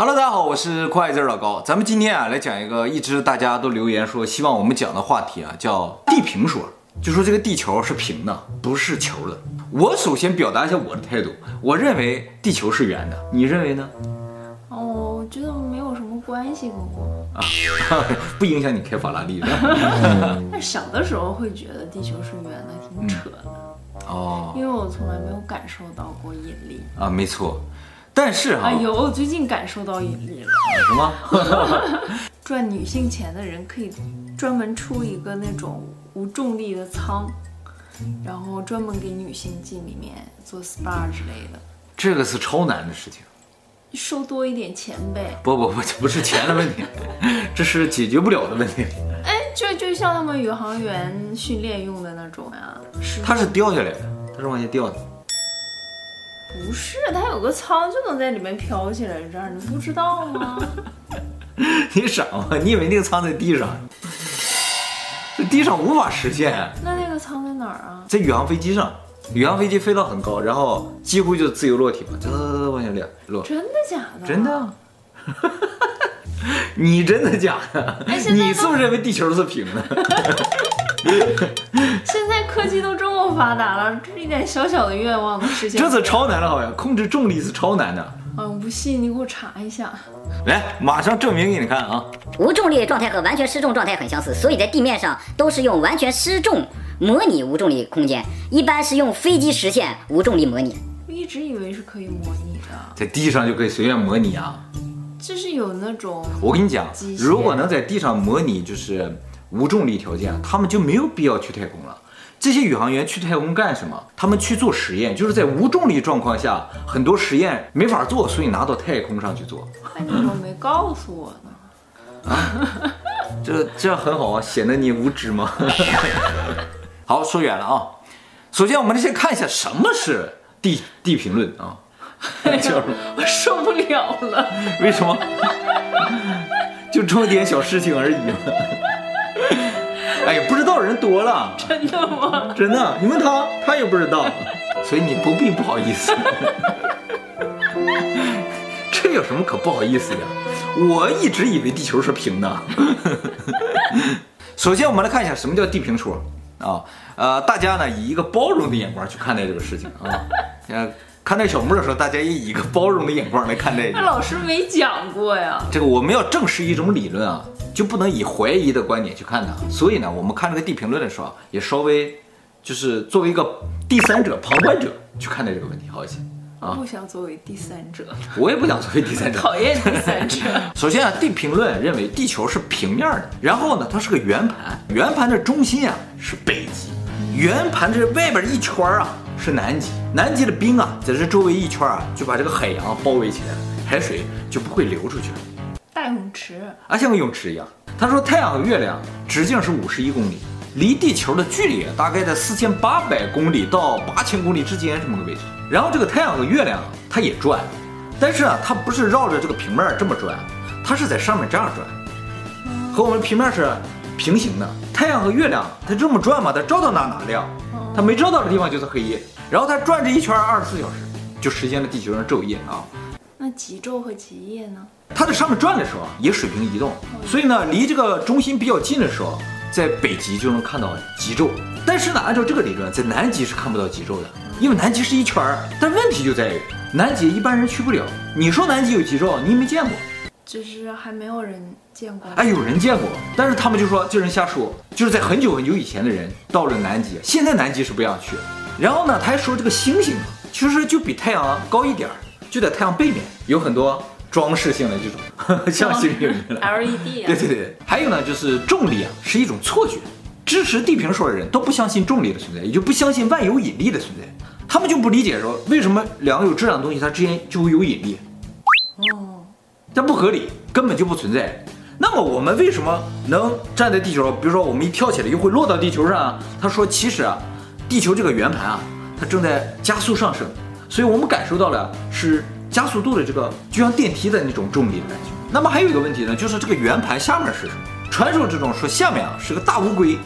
Hello，大家好，我是快字老高。咱们今天啊来讲一个一直大家都留言说希望我们讲的话题啊，叫地平说，就说这个地球是平的，不是球的。我首先表达一下我的态度，我认为地球是圆的，你认为呢？哦，我觉得没有什么关系，跟我啊，不影响你开法拉利的。但小的时候会觉得地球是圆的，挺扯的。嗯、哦，因为我从来没有感受到过引力啊，没错。但是哈，哎呦，我最近感受到引力了。什么？赚女性钱的人可以专门出一个那种无重力的舱，然后专门给女性进里面做 SPA 之类的。这个是超难的事情，收多一点钱呗。不不不，这不是钱的问题，这是解决不了的问题。哎，就就像他们宇航员训练用的那种呀，是。它是掉下来的，它是往下掉的。不是，它有个舱就能在里面飘起来，这样你不知道吗？你傻吗？你以为那个舱在地上？这地上无法实现。那那个舱在哪儿啊？在宇航飞机上，宇航飞机飞到很高，然后几乎就是自由落体嘛，嘚嘚嘚往下落。真的假的？真的。你真的假的？你是不是认为地球是平的？现在科技都这么发达了，这一点小小的愿望能实现？这次超难了，好像控制重力是超难的。嗯，我不信，你给我查一下。来，马上证明给你看啊！无重力状态和完全失重状态很相似，所以在地面上都是用完全失重模拟无重力空间，一般是用飞机实现无重力模拟。我一直以为是可以模拟的，在地上就可以随便模拟啊。这是有那种……我跟你讲，如果能在地上模拟，就是。无重力条件，他们就没有必要去太空了。这些宇航员去太空干什么？他们去做实验，就是在无重力状况下，很多实验没法做，所以拿到太空上去做。哎，你怎么没告诉我呢？啊，这这很好啊，显得你无知吗？好，说远了啊。首先，我们先看一下什么是地地平论啊。就是我受不了了。为什么？就这么点小事情而已。哎呀，不知道人多了，真的吗？真的，你问他，他也不知道，所以你不必不好意思。这有什么可不好意思的？我一直以为地球是平的。首先，我们来看一下什么叫地平说啊？呃，大家呢以一个包容的眼光去看待这个事情啊。呃，看待小木的时候，大家也以一个包容的眼光来看待。那老师没讲过呀。这个我们要证实一种理论啊。就不能以怀疑的观点去看它，所以呢，我们看这个地评论的时候，也稍微就是作为一个第三者、旁观者去看待这个问题。好一些。啊。不想作为第三者，我也不想作为第三者，讨厌第三者。首先啊，地评论认为地球是平面的，然后呢，它是个圆盘，圆盘的中心啊是北极，圆盘这外边一圈啊是南极，南极的冰啊在这周围一圈啊就把这个海洋包围起来了，海水就不会流出去了。大泳池啊，像个泳池一样。他说，太阳和月亮直径是五十一公里，离地球的距离大概在四千八百公里到八千公里之间这么个位置。然后这个太阳和月亮它也转，但是啊，它不是绕着这个平面这么转，它是在上面这样转，和我们平面是平行的。太阳和月亮它这么转嘛，它照到哪哪亮，它没照到的地方就是黑夜。然后它转这一圈二十四小时，就实现了地球上昼夜啊。那极昼和极夜呢？它在上面转的时候啊，也水平移动，所以呢，离这个中心比较近的时候，在北极就能看到极昼。但是呢，按照这个理论，在南极是看不到极昼的，因为南极是一圈儿。但问题就在于，南极一般人去不了。你说南极有极昼，你没见过，就是还没有人见过。哎，有人见过，但是他们就说这人瞎说，就是在很久很久以前的人到了南极，现在南极是不让去。然后呢，他还说这个星星啊，其实就比太阳高一点儿，就在太阳背面有很多。装饰性的这种像星星一样 LED 啊，对对对，还有呢，就是重力啊是一种错觉。支持地平说的人都不相信重力的存在，也就不相信万有引力的存在。他们就不理解说为什么两个有质量的东西它之间就会有引力？哦，这不合理，根本就不存在。那么我们为什么能站在地球？比如说我们一跳起来又会落到地球上？他说其实啊，地球这个圆盘啊，它正在加速上升，所以我们感受到了是。加速度的这个就像电梯的那种重力的感觉。那么还有一个问题呢，就是这个圆盘下面是什么？传说之中说下面啊是个大乌龟，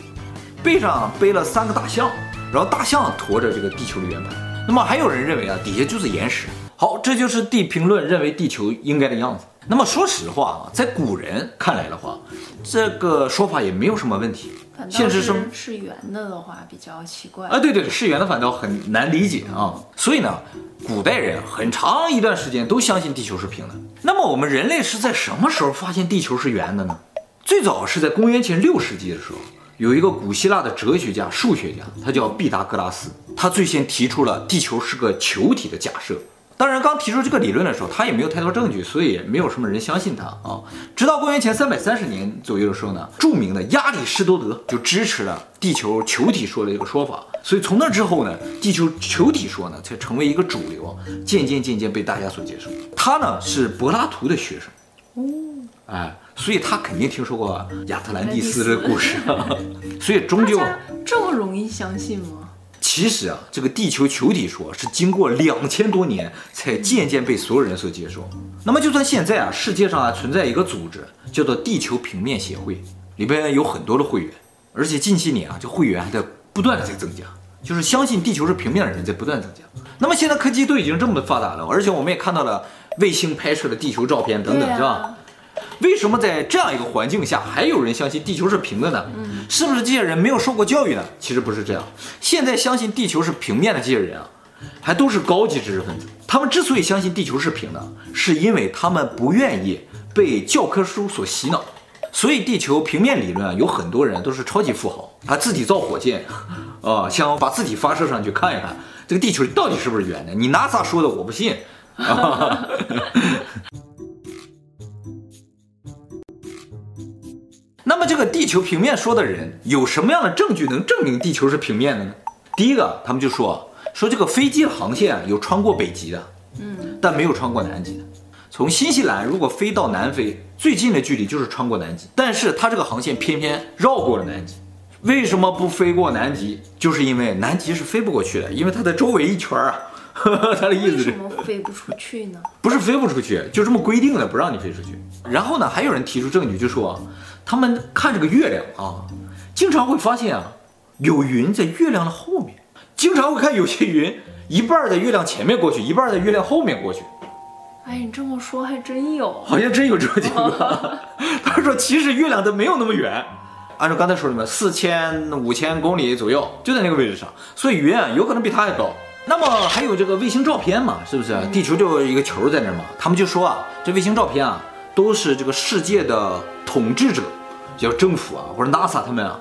背上背了三个大象，然后大象驮着这个地球的圆盘。那么还有人认为啊底下就是岩石。好，这就是地平论认为地球应该的样子。那么说实话啊，在古人看来的话，这个说法也没有什么问题。现实生是圆的的话比较奇怪啊，对对，是圆的反倒很难理解啊。所以呢，古代人很长一段时间都相信地球是平的。那么我们人类是在什么时候发现地球是圆的呢？最早是在公元前六世纪的时候，有一个古希腊的哲学家、数学家，他叫毕达哥拉斯，他最先提出了地球是个球体的假设。当然，刚提出这个理论的时候，他也没有太多证据，所以没有什么人相信他啊。直到公元前三百三十年左右的时候呢，著名的亚里士多德就支持了地球球体说的这个说法。所以从那之后呢，地球球体说呢才成为一个主流，渐渐渐渐被大家所接受。他呢是柏拉图的学生，哦，哎，所以他肯定听说过亚特兰蒂斯的故事，所以终究这么容易相信吗？其实啊，这个地球球体说是经过两千多年才渐渐被所有人所接受。那么就算现在啊，世界上啊存在一个组织叫做地球平面协会，里边有很多的会员，而且近些年啊，这会员还在不断的在增加，就是相信地球是平面的人在不断增加。那么现在科技都已经这么发达了，而且我们也看到了卫星拍摄的地球照片等等，是吧？为什么在这样一个环境下还有人相信地球是平的呢？是不是这些人没有受过教育呢？其实不是这样。现在相信地球是平面的这些人啊，还都是高级知识分子。他们之所以相信地球是平的，是因为他们不愿意被教科书所洗脑。所以地球平面理论啊，有很多人都是超级富豪，他自己造火箭，啊，想把自己发射上去看一看这个地球到底是不是圆的。你 NASA 说的我不信。啊 个地球平面说的人有什么样的证据能证明地球是平面的呢？第一个，他们就说说这个飞机的航线有穿过北极的，嗯，但没有穿过南极的。从新西兰如果飞到南非，最近的距离就是穿过南极，但是它这个航线偏偏绕过了南极。为什么不飞过南极？就是因为南极是飞不过去的，因为它在周围一圈啊。他的意思是为什么飞不出去呢？不是飞不出去，就这么规定的，不让你飞出去。然后呢，还有人提出证据，就说他们看这个月亮啊，经常会发现啊，有云在月亮的后面，经常会看有些云一半在月亮前面过去，一半在月亮后面过去。哎，你这么说还真有，好像真有这个情况。他说，其实月亮都没有那么远，按照刚才说的嘛，四千五千公里左右就在那个位置上，所以云啊有可能比它还高。那么还有这个卫星照片嘛，是不是？地球就有一个球在那儿嘛？他们就说啊，这卫星照片啊，都是这个世界的统治者，叫政府啊或者 NASA 他们啊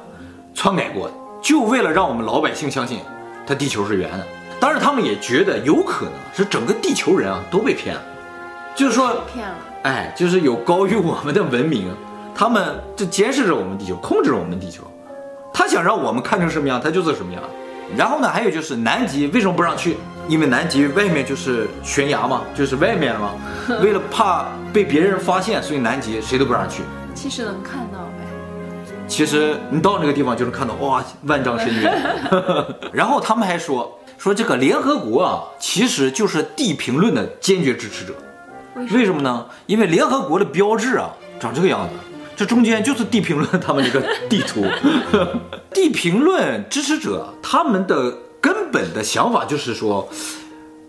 篡改过的，就为了让我们老百姓相信它地球是圆的。当然，他们也觉得有可能是整个地球人啊都被骗了，就是说骗了，哎，就是有高于我们的文明，他们就监视着我们地球，控制着我们地球，他想让我们看成什么样，他就是什么样。然后呢，还有就是南极为什么不让去？因为南极外面就是悬崖嘛，就是外面嘛。为了怕被别人发现，所以南极谁都不让去。其实能看到呗。其实你到那个地方就能看到，哇，万丈深渊。然后他们还说说这个联合国啊，其实就是地平论的坚决支持者。为什么？呢？因为联合国的标志啊，长这个样子。这中间就是地平论他们这个地图，地平论支持者他们的根本的想法就是说，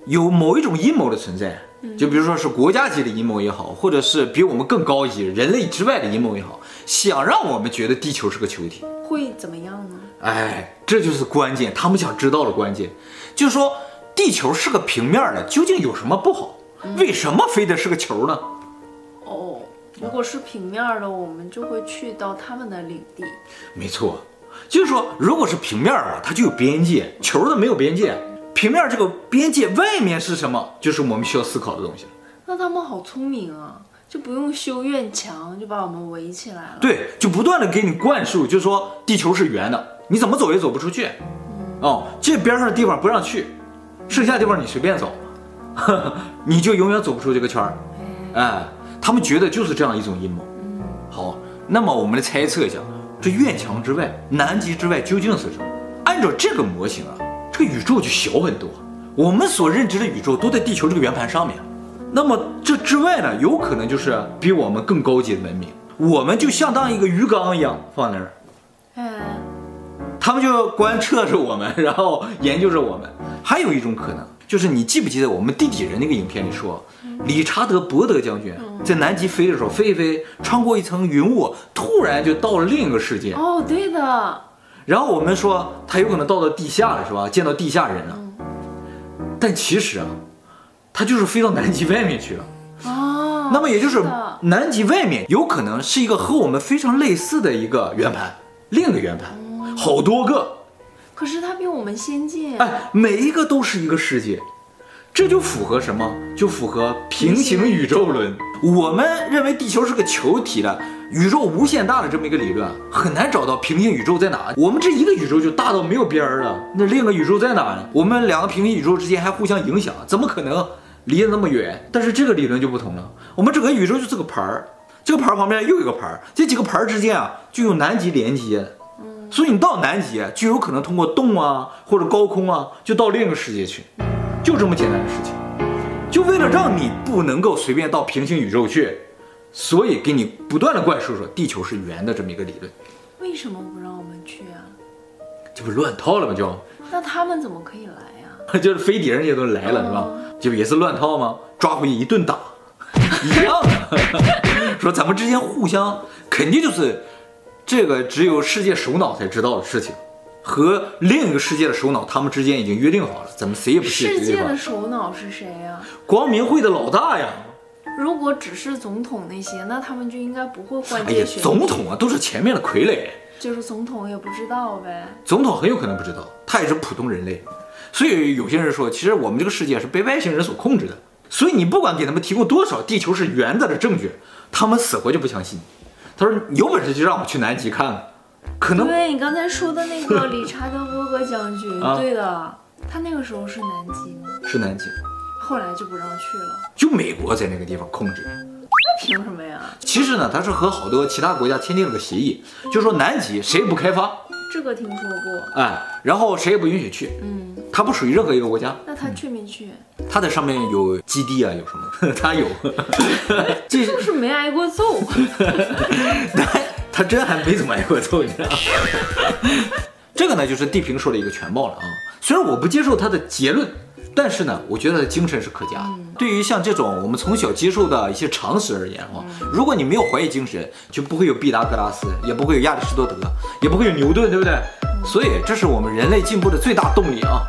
有某一种阴谋的存在，就比如说是国家级的阴谋也好，或者是比我们更高级人类之外的阴谋也好，想让我们觉得地球是个球体，会怎么样呢？哎，这就是关键，他们想知道的关键，就是说地球是个平面的，究竟有什么不好？为什么非得是个球呢？哦如果是平面的，我们就会去到他们的领地。没错，就是说，如果是平面啊，它就有边界，球的没有边界。平面这个边界外面是什么？就是我们需要思考的东西。那他们好聪明啊，就不用修院墙，就把我们围起来了。对，就不断的给你灌输，就是说地球是圆的，你怎么走也走不出去。嗯、哦，这边上的地方不让去，剩下的地方你随便走，呵呵，你就永远走不出这个圈儿。哎。他们觉得就是这样一种阴谋。好，那么我们来猜测一下，这院墙之外、南极之外究竟是什么？按照这个模型啊，这个宇宙就小很多。我们所认知的宇宙都在地球这个圆盘上面。那么这之外呢，有可能就是比我们更高级的文明。我们就相当于一个鱼缸一样放那儿。嗯。他们就观测着我们，然后研究着我们。还有一种可能。就是你记不记得我们地底人那个影片里说，理查德·伯德将军在南极飞的时候，飞一飞，穿过一层云雾，突然就到了另一个世界。哦，对的。然后我们说他有可能到了地下了，是吧？见到地下人了。但其实啊，他就是飞到南极外面去了。哦。那么也就是南极外面有可能是一个和我们非常类似的一个圆盘，另一个圆盘，好多个。可是他比我们先进。哎，每一个都是一个世界，这就符合什么？就符合平行宇宙论。我们认为地球是个球体的宇宙无限大的这么一个理论，很难找到平行宇宙在哪。我们这一个宇宙就大到没有边儿了，那另一个宇宙在哪呢？我们两个平行宇宙之间还互相影响，怎么可能离得那么远？但是这个理论就不同了，我们整个宇宙就是个盘儿，这个盘儿旁边又有一个盘儿，这几个盘儿之间啊就有南极连接。所以你到南极就有可能通过洞啊或者高空啊，就到另一个世界去，就这么简单的事情。就为了让你不能够随便到平行宇宙去，所以给你不断的灌输说地球是圆的这么一个理论，为什么不让我们去啊？这不乱套了吗？就，那他们怎么可以来呀、就是飞碟人家都来了是吧？就也是乱套吗？抓回去一顿打，一样的。说咱们之间互相肯定就是。这个只有世界首脑才知道的事情，和另一个世界的首脑，他们之间已经约定好了，咱们谁也不去。世界的首脑是谁呀？光明会的老大呀。如果只是总统那些，那他们就应该不会换届选。总统啊，都是前面的傀儡。就是总统也不知道呗。总统很有可能不知道，他也是普通人类。所以有些人说，其实我们这个世界是被外星人所控制的。所以你不管给他们提供多少地球是圆的的证据，他们死活就不相信。他说：“有本事就让我去南极看看，可能。”对，你刚才说的那个理查德·伯格将军，啊、对的，他那个时候是南极吗？是南极，后来就不让去了。就美国在那个地方控制。那凭什么呀？其实呢，他是和好多其他国家签订了个协议，就说南极谁也不开发。这个听说过。哎，然后谁也不允许去。嗯。他不属于任何一个国家。那他去没去？他在上面有基地啊，有什么？他有。这就是没挨过揍。他他真还没怎么挨过揍，你知道吗？这个呢，就是地平说的一个全貌了啊。虽然我不接受他的结论，但是呢，我觉得他的精神是可嘉的。嗯、对于像这种我们从小接受的一些常识而言啊，嗯、如果你没有怀疑精神，就不会有毕达哥拉斯，也不会有亚里士多德，也不会有牛顿，对不对？所以，这是我们人类进步的最大动力啊！